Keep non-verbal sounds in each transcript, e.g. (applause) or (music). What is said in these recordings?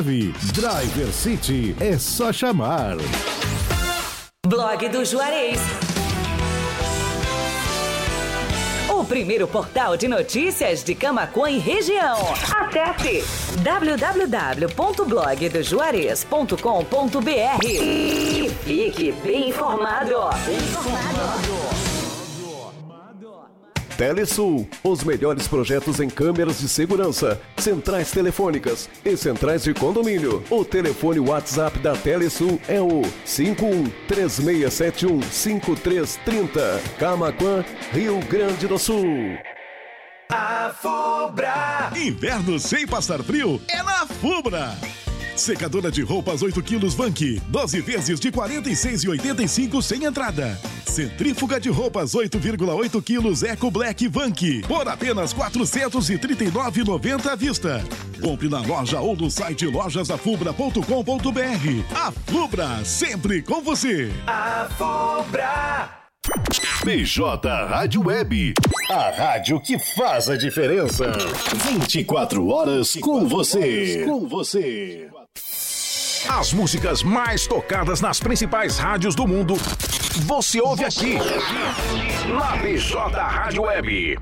Driver City é só chamar. Blog do Juarez. O primeiro portal de notícias de Camacuã e região. Acesse www.blogdojuarez.com.br e fique bem informado. Bem informado. Telesul, os melhores projetos em câmeras de segurança, centrais telefônicas e centrais de condomínio. O telefone WhatsApp da Telesul é o 5136715330. Camaquã, Rio Grande do Sul. A Fubra. Inverno sem passar frio é na Fubra. Secadora de roupas 8 quilos Vank, 12 vezes de 46,85 sem entrada. Centrífuga de roupas 8,8 quilos Eco Black Vank, por apenas 439,90 à vista. Compre na loja ou no site lojasafubra.com.br. A Fubra, sempre com você. A Fubra. BJ Rádio Web, a rádio que faz a diferença. 24 horas com você. Com você. As músicas mais tocadas nas principais rádios do mundo, você ouve aqui. Na BJ Rádio Web.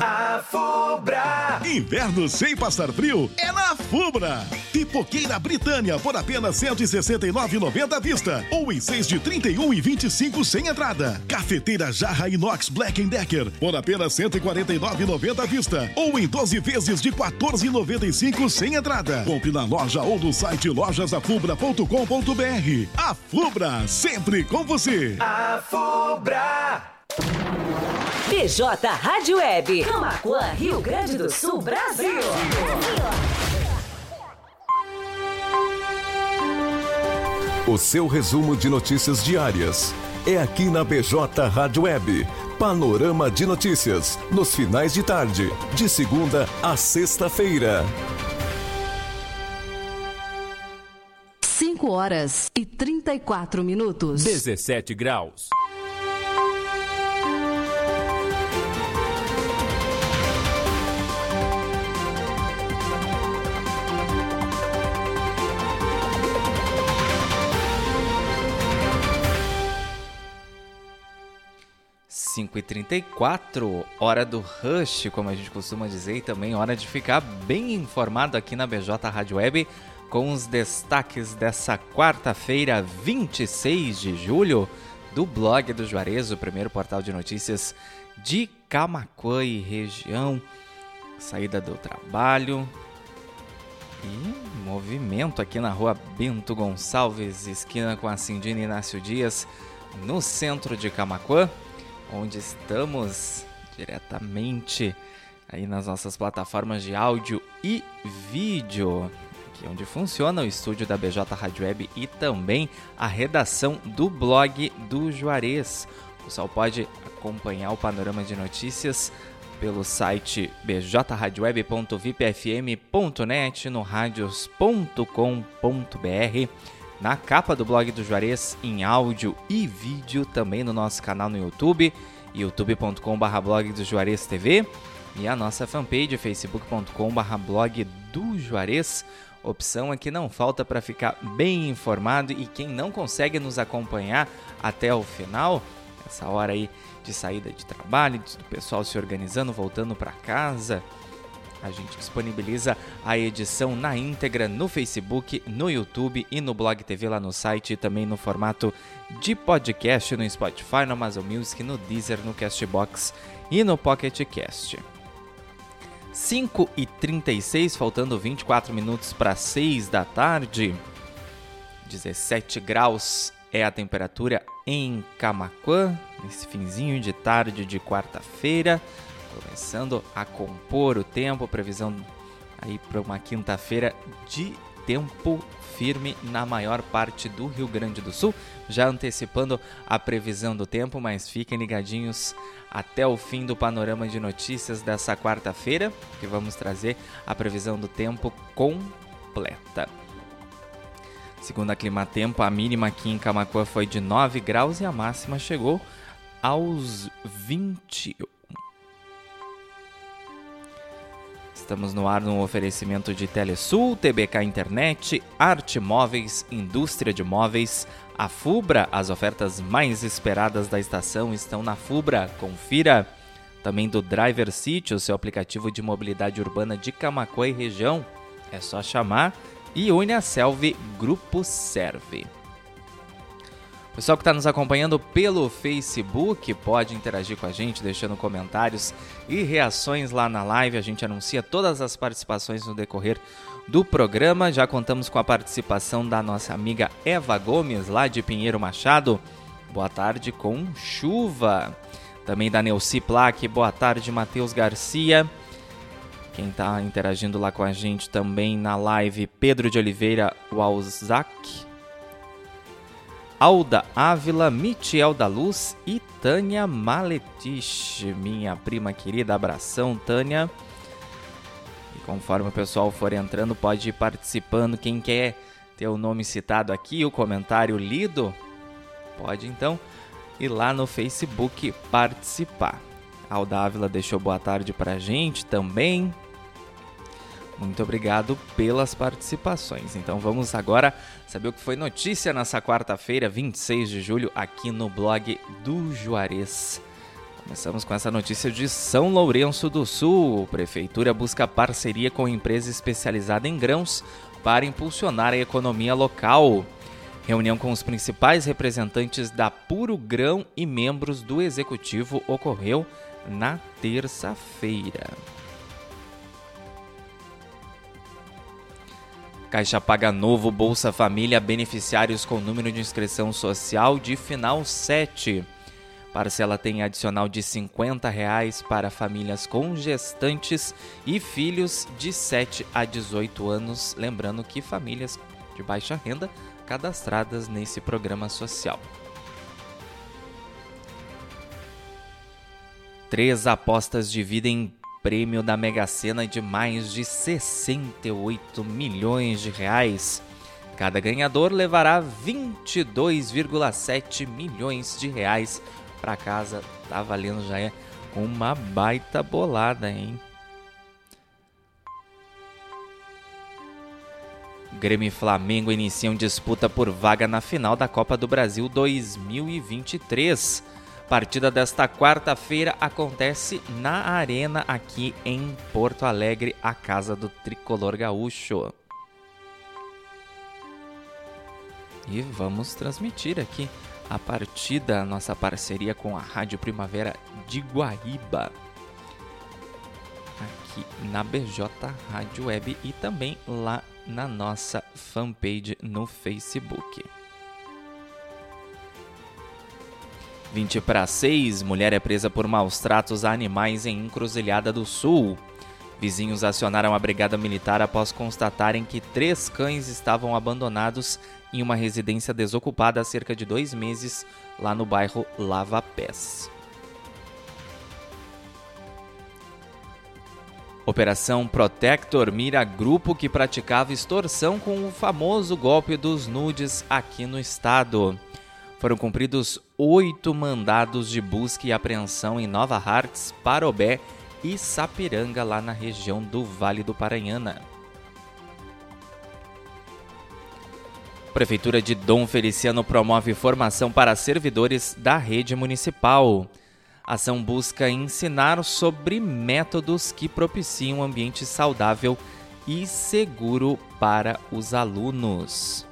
A Fubra. Inverno sem passar frio é na Fubra. Pipoqueira Britânia por apenas 169,90 à vista. Ou em 6 de 31 e 25 sem entrada. Cafeteira Jarra Inox Black Decker por apenas 149,90 à vista. Ou em 12 vezes de 14,95 sem entrada. Compre na loja ou no site lojasafubra.com.br. A Fubra, sempre com você. A Fubra. BJ Rádio Web. Camacuã, Rio Grande do Sul, Brasil. O seu resumo de notícias diárias é aqui na BJ Rádio Web. Panorama de notícias nos finais de tarde, de segunda a sexta-feira. 5 horas e 34 minutos. 17 graus. Cinco e trinta e quatro, hora do rush, como a gente costuma dizer, e também hora de ficar bem informado aqui na BJ Rádio Web com os destaques dessa quarta-feira, 26 de julho, do blog do Juarez, o primeiro portal de notícias de Camacuã e região. Saída do trabalho e movimento aqui na rua Bento Gonçalves, esquina com a Cindina Inácio Dias, no centro de Camacuã, onde estamos diretamente aí nas nossas plataformas de áudio e vídeo aqui onde funciona o estúdio da BJ Rádio Web e também a redação do blog do Juarez. pessoal pode acompanhar o panorama de notícias pelo site bjradioweb.vipfm.net, no radios.com.br, na capa do blog do Juarez, em áudio e vídeo, também no nosso canal no YouTube, youtube.com.br blog do Juarez TV, e a nossa fanpage, facebook.com.br blog do Juarez. Opção aqui não falta para ficar bem informado e quem não consegue nos acompanhar até o final, essa hora aí de saída de trabalho, do pessoal se organizando, voltando para casa. A gente disponibiliza a edição na íntegra no Facebook, no YouTube e no Blog TV lá no site e também no formato de podcast no Spotify, no Amazon Music, no Deezer, no Castbox e no Pocket Cast. 5 e 36, faltando 24 minutos para 6 da tarde. 17 graus é a temperatura em Camaquã, nesse finzinho de tarde de quarta-feira, começando a compor o tempo, previsão aí para uma quinta-feira de tempo firme na maior parte do Rio Grande do Sul, já antecipando a previsão do tempo, mas fiquem ligadinhos até o fim do panorama de notícias dessa quarta-feira, que vamos trazer a previsão do tempo completa. Segundo a Climatempo, a mínima aqui em Camacuã foi de 9 graus e a máxima chegou aos 21. Estamos no ar num oferecimento de Telesul, TBK Internet, Arte Móveis, Indústria de Móveis, a Fubra. As ofertas mais esperadas da estação estão na Fubra. Confira. Também do Driver City, o seu aplicativo de mobilidade urbana de Camacuã e região. É só chamar e Uniaselv Grupo Serve. Pessoal que está nos acompanhando pelo Facebook pode interagir com a gente, deixando comentários e reações lá na live. A gente anuncia todas as participações no decorrer do programa. Já contamos com a participação da nossa amiga Eva Gomes, lá de Pinheiro Machado. Boa tarde com chuva. Também da Neuci Plaque. Boa tarde, Matheus Garcia. Quem está interagindo lá com a gente também na live, Pedro de Oliveira Walzak. Alda Ávila, Michel da Luz e Tânia Maletich, minha prima querida. Abração, Tânia. E conforme o pessoal for entrando, pode ir participando. Quem quer ter o nome citado aqui, o comentário lido, pode então ir lá no Facebook participar. Alda Ávila deixou boa tarde pra gente também. Muito obrigado pelas participações. Então vamos agora saber o que foi notícia nessa quarta-feira, 26 de julho, aqui no blog do Juarez. Começamos com essa notícia de São Lourenço do Sul. Prefeitura busca parceria com empresa especializada em grãos para impulsionar a economia local. Reunião com os principais representantes da Puro Grão e membros do executivo ocorreu na terça-feira. Caixa Paga Novo Bolsa Família beneficiários com número de inscrição social de final 7. Parcela tem adicional de 50 reais para famílias com gestantes e filhos de 7 a 18 anos. Lembrando que famílias de baixa renda cadastradas nesse programa social. Três apostas dividem prêmio da Mega Sena de mais de 68 milhões de reais. Cada ganhador levará 22,7 milhões de reais para casa. Tá valendo já é uma baita bolada, hein? Grêmio e Flamengo iniciam disputa por vaga na final da Copa do Brasil 2023. Partida desta quarta-feira acontece na Arena aqui em Porto Alegre, a casa do tricolor gaúcho. E vamos transmitir aqui a partida, nossa parceria com a Rádio Primavera de Guaíba. Aqui na BJ Rádio Web e também lá na nossa fanpage no Facebook. 20 para 6, mulher é presa por maus tratos a animais em Encruzilhada do Sul. Vizinhos acionaram a brigada militar após constatarem que três cães estavam abandonados em uma residência desocupada há cerca de dois meses lá no bairro Lava Pés. Operação Protector mira grupo que praticava extorsão com o famoso golpe dos nudes aqui no estado. Foram cumpridos oito mandados de busca e apreensão em Nova Hartz, Parobé e Sapiranga, lá na região do Vale do Paranhana. Prefeitura de Dom Feliciano promove formação para servidores da rede municipal. A ação busca ensinar sobre métodos que propiciam um ambiente saudável e seguro para os alunos.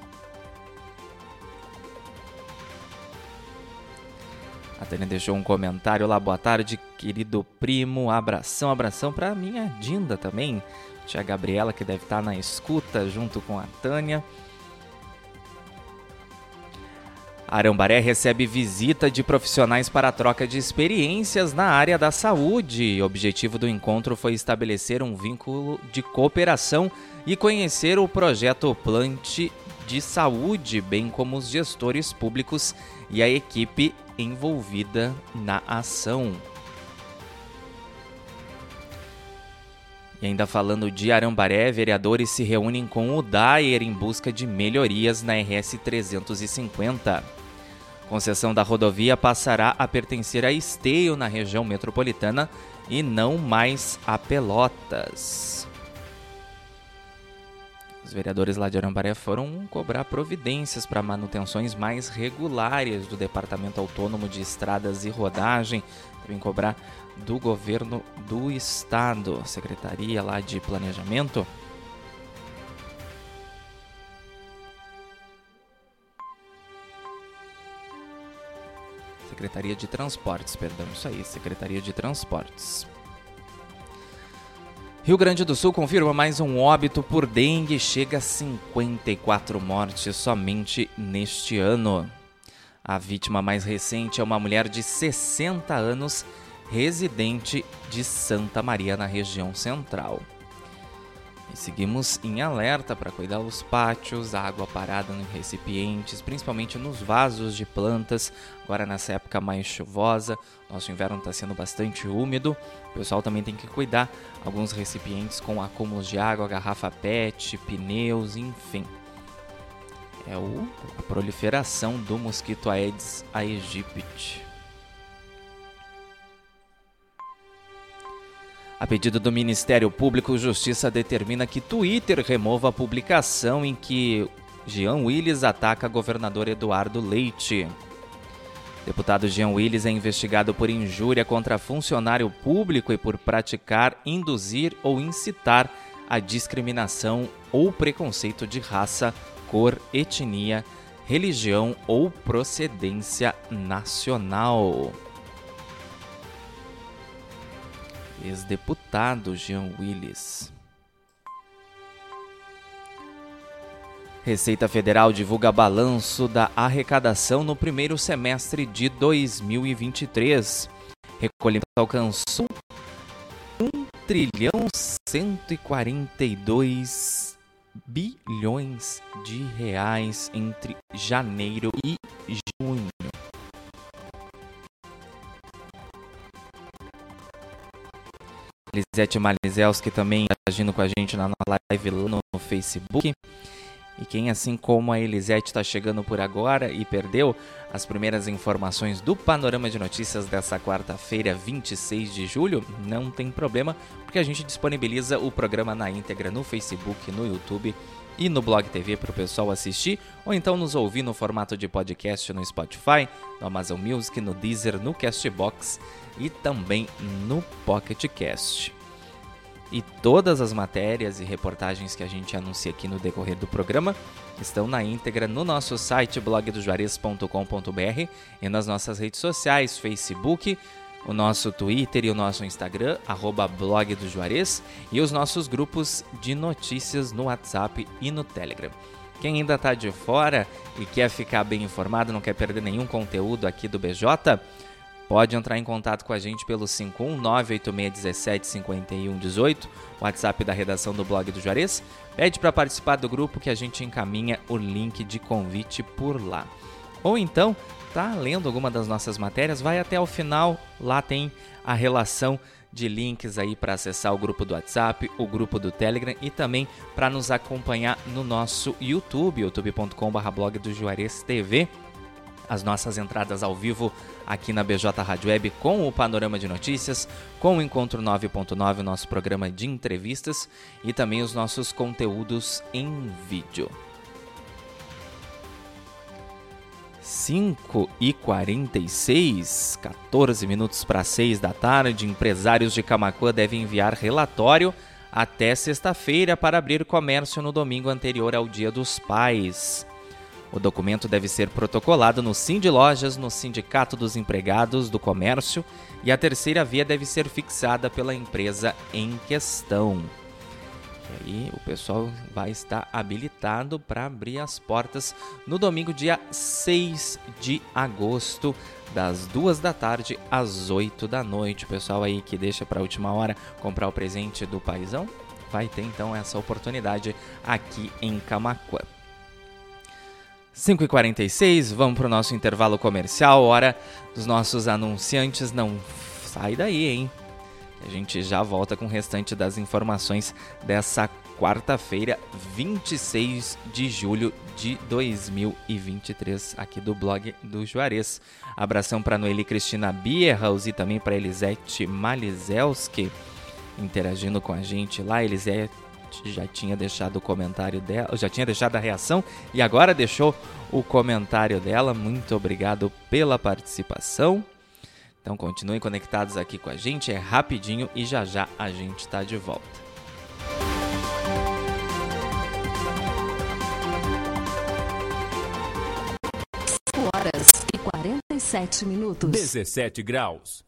A Tânia deixou um comentário lá, boa tarde, querido primo, abração, abração para minha Dinda também, tia Gabriela que deve estar na escuta junto com a Tânia. Arambaré recebe visita de profissionais para troca de experiências na área da saúde. O objetivo do encontro foi estabelecer um vínculo de cooperação e conhecer o projeto Plante de Saúde, bem como os gestores públicos e a equipe envolvida na ação. E ainda falando de Arambaré, vereadores se reúnem com o Daier em busca de melhorias na RS 350. Concessão da rodovia passará a pertencer a Esteio na região metropolitana e não mais a Pelotas. Os vereadores lá de Arambaré foram cobrar providências para manutenções mais regulares do Departamento Autônomo de Estradas e Rodagem, também cobrar do governo do estado, Secretaria lá de Planejamento. Secretaria de Transportes, perdão, isso aí, Secretaria de Transportes. Rio Grande do Sul confirma mais um óbito por dengue, chega a 54 mortes somente neste ano. A vítima mais recente é uma mulher de 60 anos, residente de Santa Maria, na região central. E seguimos em alerta para cuidar dos pátios, água parada em recipientes, principalmente nos vasos de plantas. Agora nessa época mais chuvosa, nosso inverno está sendo bastante úmido. O pessoal também tem que cuidar alguns recipientes com acúmulos de água, garrafa PET, pneus, enfim. É o, a proliferação do mosquito Aedes aegypti. A pedido do Ministério Público, Justiça determina que Twitter remova a publicação em que Jean Willis ataca governador Eduardo Leite. Deputado Jean Willis é investigado por injúria contra funcionário público e por praticar, induzir ou incitar a discriminação ou preconceito de raça, cor, etnia, religião ou procedência nacional. ex-deputado Jean Willis. Receita Federal divulga balanço da arrecadação no primeiro semestre de 2023. Recolhimento alcançou 1 trilhão 142 bilhões de reais entre janeiro e junho. Lisete Malizelski também agindo com a gente na live lá no Facebook. E quem, assim como a Elisete, está chegando por agora e perdeu as primeiras informações do panorama de notícias dessa quarta-feira, 26 de julho, não tem problema, porque a gente disponibiliza o programa na íntegra no Facebook, no YouTube e no Blog TV para o pessoal assistir, ou então nos ouvir no formato de podcast no Spotify, no Amazon Music, no Deezer, no Castbox e também no Pocket Cast. E todas as matérias e reportagens que a gente anuncia aqui no decorrer do programa estão na íntegra no nosso site blogdojuarez.com.br e nas nossas redes sociais, Facebook, o nosso Twitter e o nosso Instagram, arroba blog do Juarez, e os nossos grupos de notícias no WhatsApp e no Telegram. Quem ainda está de fora e quer ficar bem informado, não quer perder nenhum conteúdo aqui do BJ, pode entrar em contato com a gente pelo 51986175118, WhatsApp da redação do blog do Juarez. Pede para participar do grupo que a gente encaminha o link de convite por lá. Ou então, tá lendo alguma das nossas matérias, vai até o final, lá tem a relação de links aí para acessar o grupo do WhatsApp, o grupo do Telegram e também para nos acompanhar no nosso YouTube, youtube.com/blog do Juarez TV as nossas entradas ao vivo aqui na BJ Rádio Web com o Panorama de Notícias, com o Encontro 9.9, nosso programa de entrevistas e também os nossos conteúdos em vídeo. 5 e 46, 14 minutos para 6 da tarde, empresários de Camacuã devem enviar relatório até sexta-feira para abrir comércio no domingo anterior ao Dia dos Pais. O documento deve ser protocolado no Sim de Lojas, no Sindicato dos Empregados do Comércio e a terceira via deve ser fixada pela empresa em questão. E aí o pessoal vai estar habilitado para abrir as portas no domingo, dia 6 de agosto, das 2 da tarde às 8 da noite. O pessoal aí que deixa para a última hora comprar o presente do paizão, vai ter então essa oportunidade aqui em Camacuã. 5h46, vamos para o nosso intervalo comercial, hora dos nossos anunciantes. Não sai daí, hein? A gente já volta com o restante das informações dessa quarta-feira, 26 de julho de 2023, aqui do blog do Juarez. Abração para Noeli Cristina Bierhaus e também para Elisete Malizelski interagindo com a gente lá. Elisete já tinha deixado o comentário dela, já tinha deixado a reação e agora deixou o comentário dela. Muito obrigado pela participação. Então continuem conectados aqui com a gente, é rapidinho e já já a gente está de volta. horas e 47 minutos. 17 graus.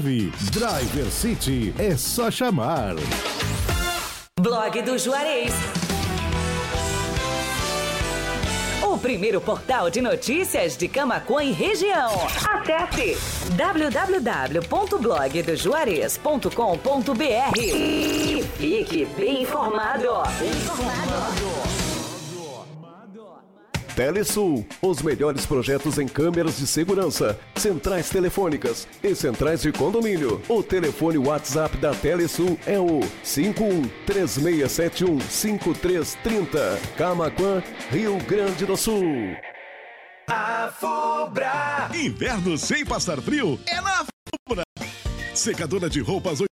Driver City é só chamar. Blog do Juarez. O primeiro portal de notícias de Camacuã e região. Acesse www.blogdojuarez.com.br e fique bem informado. Telesul, os melhores projetos em câmeras de segurança, centrais telefônicas e centrais de condomínio. O telefone WhatsApp da Telesul é o 5136715330. Camaquã, Rio Grande do Sul. A Fubra. Inverno sem passar frio é na Fubra. Secadora de roupas 8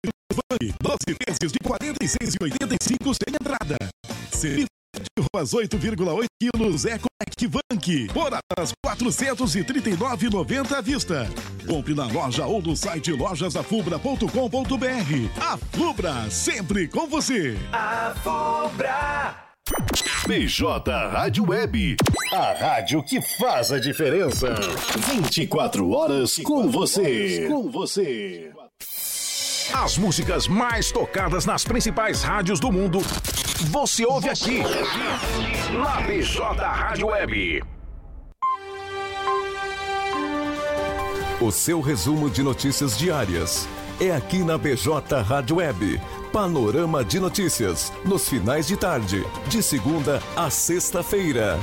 12 vezes de 46,85 sem entrada. Serviço de roupas 8,8 quilos Ecolac Bank por apenas 439,90 à vista. Compre na loja ou no site lojasafubra.com.br. A Fubra, sempre com você. A Fubra. BJ Rádio Web, a rádio que faz a diferença. 24 horas com você. Com você. As músicas mais tocadas nas principais rádios do mundo, você ouve aqui. Na BJ Rádio Web. O seu resumo de notícias diárias. é aqui na BJ Rádio Web. Panorama de notícias, nos finais de tarde, de segunda a sexta-feira.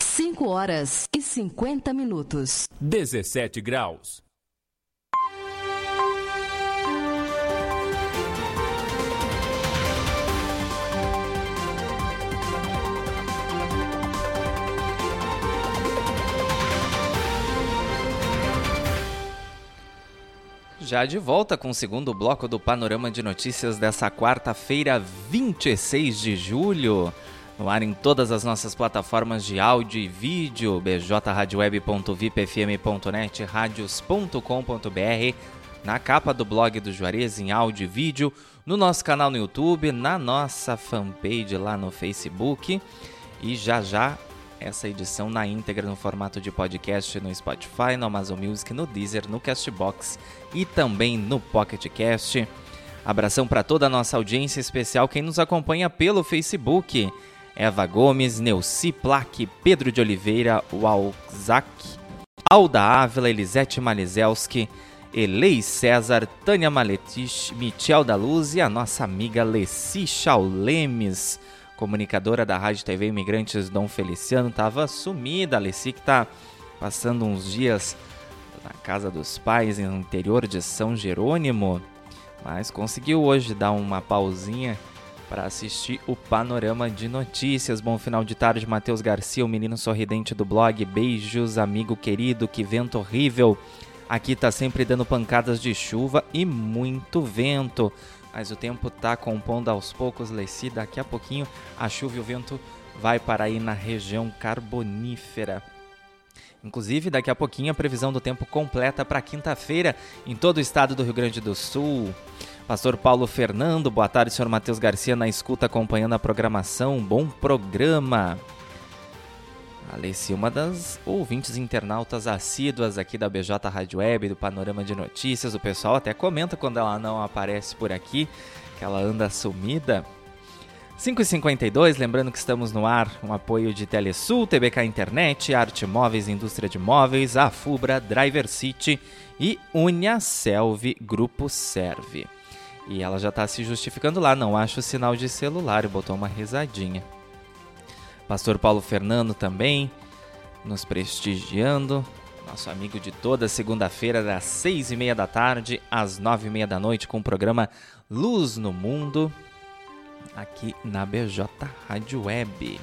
5 horas e 50 minutos. 17 graus. Já de volta com o segundo bloco do Panorama de Notícias dessa quarta-feira, 26 de julho. No ar em todas as nossas plataformas de áudio e vídeo, bjradioweb.vipfm.net, radios.com.br, na capa do blog do Juarez em áudio e vídeo, no nosso canal no YouTube, na nossa fanpage lá no Facebook e já já essa edição na íntegra no formato de podcast no Spotify, no Amazon Music, no Deezer, no Castbox e também no Pocket Cast. Abração para toda a nossa audiência especial, quem nos acompanha pelo Facebook. Eva Gomes, Neuci Plaque, Pedro de Oliveira, Walzak, Alda Ávila, Elisete Malizelski, Elei César, Tânia Maletich, Michel da Luz e a nossa amiga Leci Chaulemes comunicadora da Rádio TV Imigrantes Dom Feliciano, estava sumida. A Alessi que está passando uns dias na casa dos pais no interior de São Jerônimo, mas conseguiu hoje dar uma pausinha para assistir o panorama de notícias. Bom final de tarde, Matheus Garcia, o menino sorridente do blog. Beijos, amigo querido, que vento horrível. Aqui tá sempre dando pancadas de chuva e muito vento mas o tempo está compondo aos poucos, Leci. Daqui a pouquinho a chuva e o vento vai para aí na região carbonífera. Inclusive, daqui a pouquinho a previsão do tempo completa para quinta-feira em todo o estado do Rio Grande do Sul. Pastor Paulo Fernando, boa tarde, senhor Matheus Garcia na escuta acompanhando a programação. Bom programa. Alessi, uma das ouvintes internautas assíduas aqui da BJ Rádio Web, do Panorama de Notícias. O pessoal até comenta quando ela não aparece por aqui, que ela anda sumida. 5h52, lembrando que estamos no ar, um apoio de Telesul, TBK Internet, Arte Móveis, Indústria de Móveis, Afubra, Driver City e Uniaselv Grupo Serve. E ela já está se justificando lá, não acho sinal de celular, e botou uma risadinha. Pastor Paulo Fernando também nos prestigiando. Nosso amigo de toda segunda-feira, das seis e meia da tarde às nove e meia da noite, com o programa Luz no Mundo, aqui na BJ Rádio Web.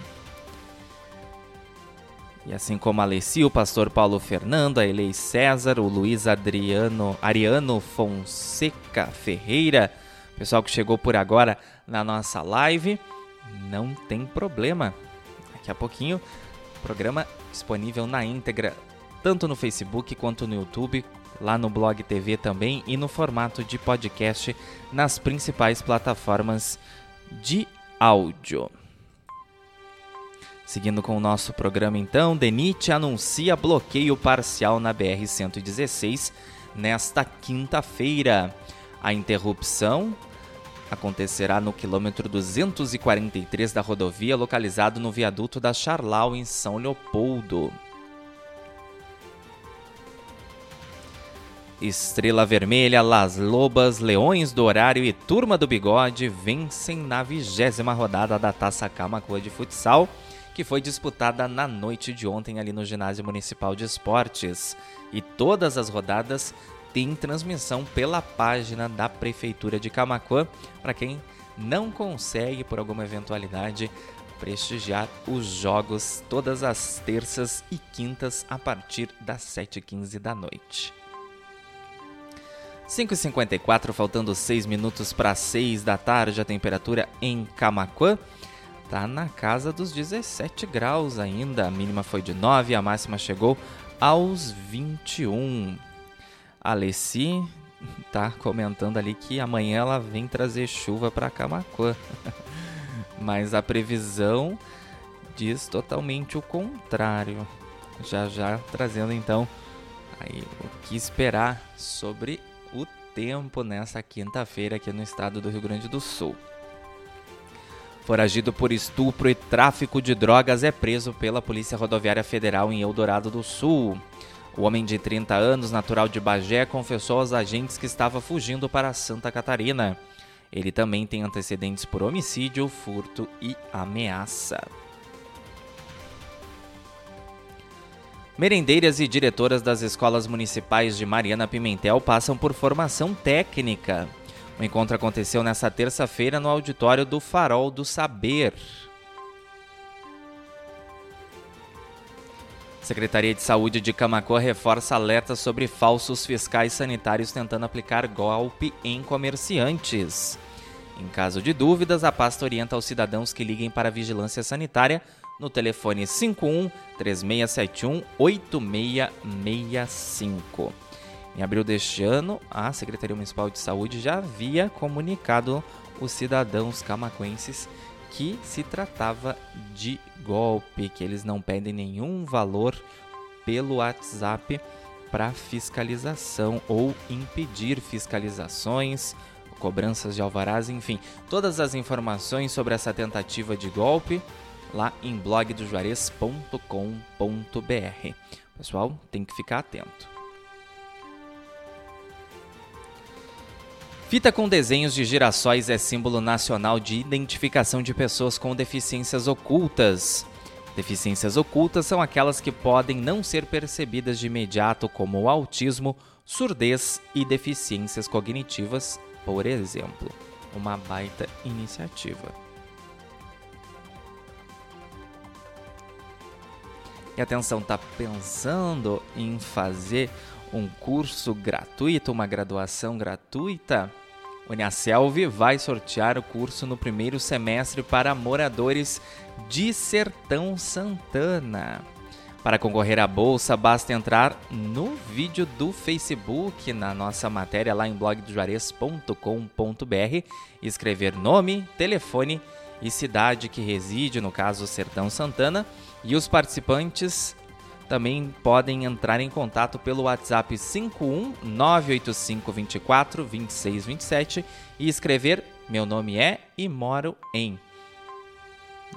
E assim como a Alessi, o pastor Paulo Fernando, a Elei César, o Luiz Adriano, Ariano Fonseca Ferreira, pessoal que chegou por agora na nossa live, não tem problema daqui a pouquinho. Programa disponível na íntegra, tanto no Facebook quanto no YouTube, lá no Blog TV também e no formato de podcast nas principais plataformas de áudio. Seguindo com o nosso programa então, DENIT anuncia bloqueio parcial na BR-116 nesta quinta-feira. A interrupção acontecerá no quilômetro 243 da rodovia, localizado no viaduto da Charlau, em São Leopoldo. Estrela Vermelha, Las Lobas, Leões do Horário e Turma do Bigode vencem na vigésima rodada da Taça Camacuã de Futsal, que foi disputada na noite de ontem ali no Ginásio Municipal de Esportes. E todas as rodadas tem transmissão pela página da Prefeitura de Camacuã para quem não consegue, por alguma eventualidade, prestigiar os jogos todas as terças e quintas a partir das 7h15 da noite. 5h54, faltando 6 minutos para 6 da tarde, a temperatura em Camacuã está na casa dos 17 graus ainda. A mínima foi de 9, a máxima chegou aos 21. Alessi tá comentando ali que amanhã ela vem trazer chuva para Camacuã. (laughs) Mas a previsão diz totalmente o contrário. Já já trazendo então aí o que esperar sobre o tempo nessa quinta-feira aqui no estado do Rio Grande do Sul. Foragido por estupro e tráfico de drogas é preso pela Polícia Rodoviária Federal em Eldorado do Sul. O homem de 30 anos, natural de Bagé, confessou aos agentes que estava fugindo para Santa Catarina. Ele também tem antecedentes por homicídio, furto e ameaça. Merendeiras e diretoras das escolas municipais de Mariana Pimentel passam por formação técnica. O encontro aconteceu nesta terça-feira no auditório do Farol do Saber. Secretaria de Saúde de Camacoa reforça alerta sobre falsos fiscais sanitários tentando aplicar golpe em comerciantes. Em caso de dúvidas, a pasta orienta os cidadãos que liguem para a vigilância sanitária no telefone 51 3671 8665. Em abril deste ano, a Secretaria Municipal de Saúde já havia comunicado os cidadãos camacuenses que se tratava de golpe, que eles não pedem nenhum valor pelo WhatsApp para fiscalização ou impedir fiscalizações, cobranças de alvarás, enfim, todas as informações sobre essa tentativa de golpe lá em blogdojuarez.com.br. Pessoal, tem que ficar atento. Fita com desenhos de girassóis é símbolo nacional de identificação de pessoas com deficiências ocultas. Deficiências ocultas são aquelas que podem não ser percebidas de imediato, como o autismo, surdez e deficiências cognitivas, por exemplo. Uma baita iniciativa. E atenção, tá pensando em fazer um curso gratuito, uma graduação gratuita? Uniaselv vai sortear o curso no primeiro semestre para moradores de Sertão Santana. Para concorrer à bolsa, basta entrar no vídeo do Facebook, na nossa matéria lá em blogdojuarez.com.br, escrever nome, telefone e cidade que reside, no caso Sertão Santana, e os participantes também podem entrar em contato pelo WhatsApp 51985242627 e escrever Meu nome é e moro em.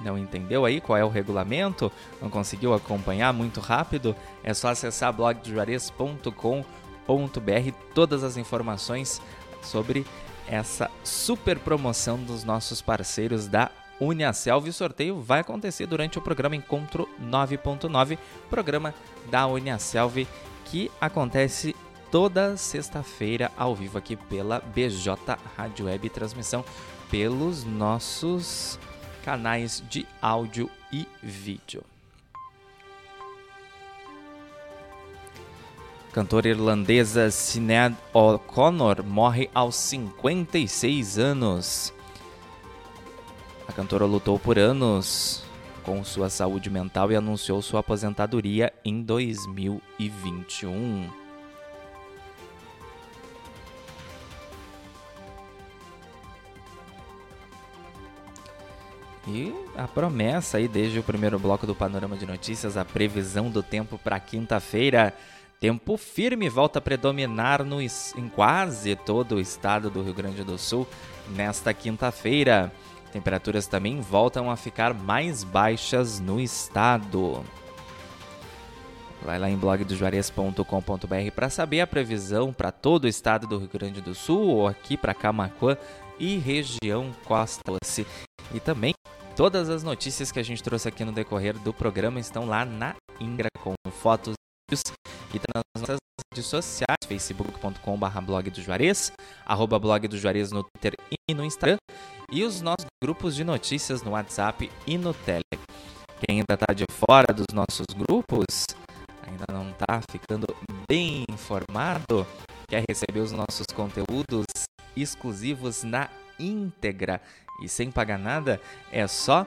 Não entendeu aí qual é o regulamento? Não conseguiu acompanhar muito rápido? É só acessar blogdojuarez.com.br todas as informações sobre essa super promoção dos nossos parceiros da Uniaselv. O sorteio vai acontecer durante o programa Encontro 9.9, programa da Uniaselv, que acontece toda sexta-feira ao vivo aqui pela BJ Rádio Web, transmissão pelos nossos canais de áudio e vídeo. Cantora irlandesa Sinead O'Connor morre aos 56 anos. A cantora lutou por anos com sua saúde mental e anunciou sua aposentadoria em 2021. E a promessa aí desde o primeiro bloco do Panorama de Notícias, a previsão do tempo para quinta-feira. Tempo firme volta a predominar no, em quase todo o estado do Rio Grande do Sul nesta quinta-feira. Temperaturas também voltam a ficar mais baixas no estado. Vai lá em blogdojuarez.com.br para saber a previsão para todo o estado do Rio Grande do Sul ou aqui para Camacuã e região Costa Doce. E também todas as notícias que a gente trouxe aqui no decorrer do programa estão lá na Ingra com fotos e nas nossas redes sociais, facebook.com.br blog do Juarez, arroba blog do Juarez no Twitter e no Instagram, e os nossos grupos de notícias no WhatsApp e no Telegram. Quem ainda está de fora dos nossos grupos, ainda não está ficando bem informado, quer receber os nossos conteúdos exclusivos na íntegra e sem pagar nada, é só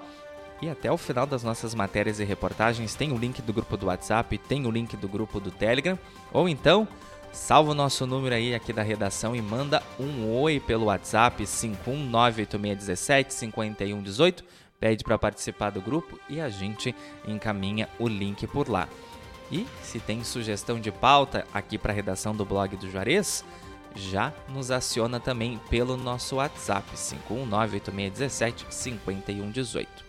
e até o final das nossas matérias e reportagens tem o link do grupo do WhatsApp, tem o link do grupo do Telegram, ou então salva o nosso número aí aqui da redação e manda um oi pelo WhatsApp 51986175118, pede para participar do grupo e a gente encaminha o link por lá. E se tem sugestão de pauta aqui para a redação do blog do Juarez, já nos aciona também pelo nosso WhatsApp 51986175118.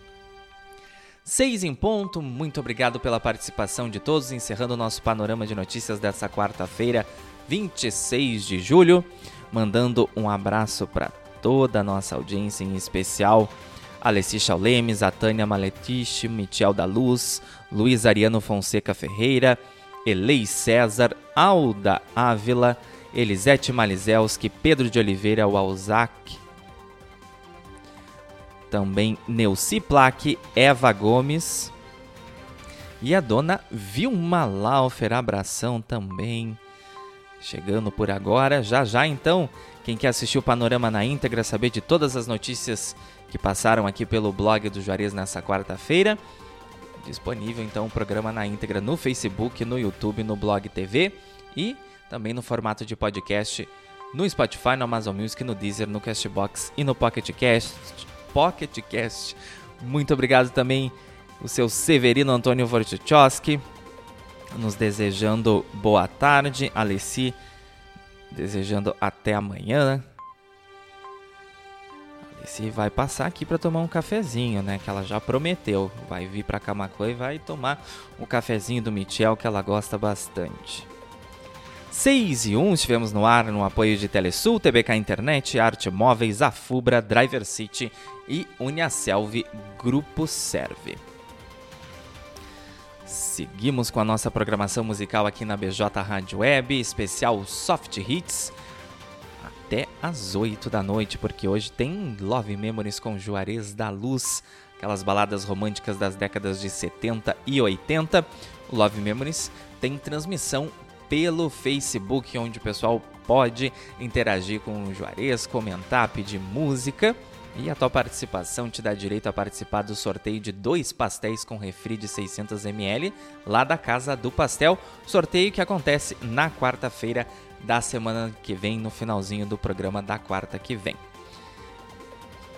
Seis em ponto, muito obrigado pela participação de todos, encerrando o nosso panorama de notícias dessa quarta-feira, 26 de julho. Mandando um abraço para toda a nossa audiência, em especial Alessi Chaulemes, a Tânia Maletich, Michel da Luz, Luiz Ariano Fonseca Ferreira, Elei César, Alda Ávila, Elisete Malizelski, Pedro de Oliveira Walzac, também Neuci Plaque, Eva Gomes e a dona Vilma Laufer, abração também, chegando por agora, já já então, quem quer assistir o Panorama na íntegra, saber de todas as notícias que passaram aqui pelo blog do Juarez nessa quarta-feira, disponível então o programa na íntegra no Facebook, no YouTube, no Blog TV e também no formato de podcast no Spotify, no Amazon Music, no Deezer, no Castbox e no Pocket Cast. Pocket Cast. Muito obrigado também o seu Severino Antônio Vortichowski, nos desejando boa tarde. Alessi, desejando até amanhã. Alessi vai passar aqui para tomar um cafezinho, né? Que ela já prometeu. Vai vir para Camacuã e vai tomar um cafezinho do Michel que ela gosta bastante. 6 e 1 estivemos no ar no apoio de Telesul, TBK Internet, Arte Móveis, Afubra, Driver City e Uniaselv Grupo Serve. Seguimos com a nossa programação musical aqui na BJ Rádio Web, especial Soft Hits, até às 8 da noite, porque hoje tem Love Memories com Juarez da Luz, aquelas baladas românticas das décadas de 70 e 80. O Love Memories tem transmissão pelo Facebook, onde o pessoal pode interagir com o Juarez, comentar, pedir música. E a tua participação te dá direito a participar do sorteio de dois pastéis com refri de 600ml lá da Casa do Pastel. Sorteio que acontece na quarta-feira da semana que vem, no finalzinho do programa da quarta que vem.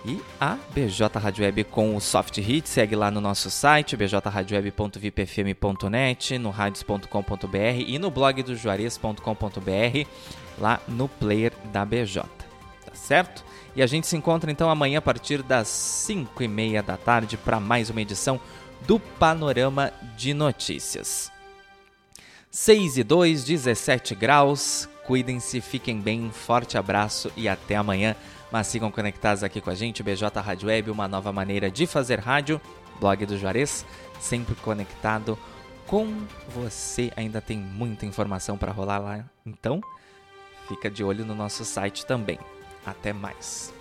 E a BJ Rádio Web com o Soft Hit, segue lá no nosso site, bjradioweb.vipfm.net, no radios.com.br e no blog do juarez.com.br, lá no player da BJ. Tá certo? E a gente se encontra então amanhã a partir das 5 e meia da tarde para mais uma edição do Panorama de Notícias. 6 e 2, 17 graus. Cuidem-se, fiquem bem, forte abraço e até amanhã. Mas sigam conectados aqui com a gente, BJ Rádio Web, uma nova maneira de fazer rádio, blog do Juarez, sempre conectado com você. Ainda tem muita informação para rolar lá, então fica de olho no nosso site também. Até mais.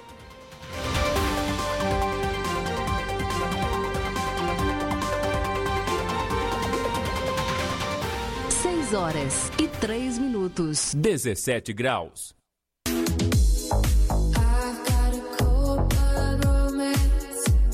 Seis horas e três minutos. 17 graus.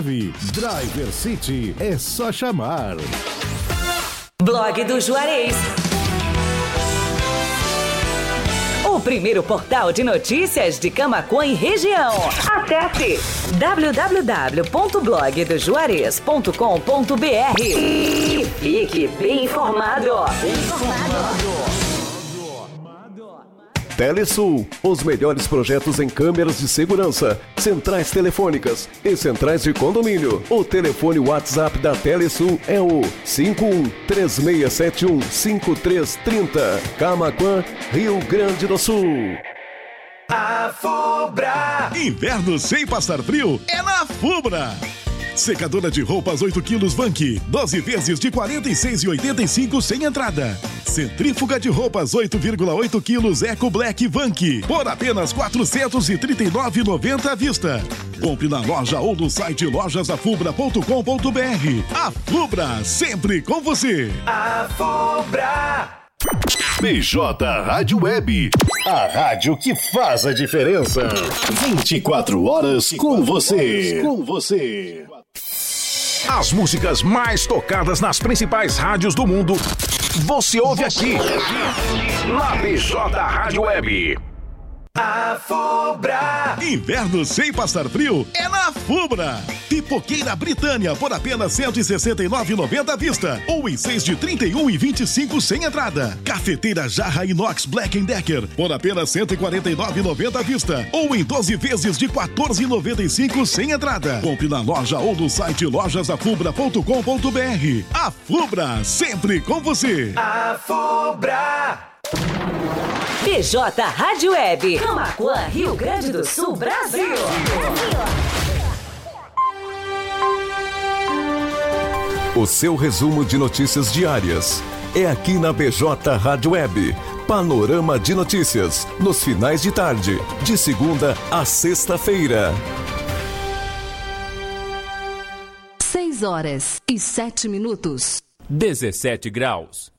Driver City é só chamar. Blog do Juarez. O primeiro portal de notícias de Camacuã e região. Acesse www.blogdojuarez.com.br e Fique bem informado. Bem informado. Telesul, os melhores projetos em câmeras de segurança, centrais telefônicas e centrais de condomínio. O telefone WhatsApp da Telesul é o 51 3671 5330. Camaquã, Rio Grande do Sul. A Fubra. Inverno sem passar frio é na Fubra. Secadora de roupas 8 quilos Vank, 12 vezes de 46,85 sem entrada. Centrífuga de roupas 8,8 quilos Eco Black Vank, por apenas 439,90 à vista. Compre na loja ou no site lojasafubra.com.br. A Fubra, sempre com você. A Fubra. BJ Rádio Web, a rádio que faz a diferença. 24 horas com você. Com você. As músicas mais tocadas nas principais rádios do mundo, você ouve aqui. Na BJ Rádio Web. A Fubra. Inverno sem passar frio é na Fubra. Pipoqueira Britânia por apenas 169,90 à vista ou em 6 de 31 e 25 sem entrada. Cafeteira Jarra Inox Black Decker por apenas 149,90 à vista ou em 12 vezes de 14,95 sem entrada. Compre na loja ou no site lojasafubra.com.br. A Fubra, sempre com você. A Fubra. BJ Rádio Web. Camacuã, Rio Grande do Sul, Brasil. O seu resumo de notícias diárias é aqui na BJ Rádio Web. Panorama de notícias nos finais de tarde, de segunda a sexta-feira. 6 horas e 7 minutos. 17 graus.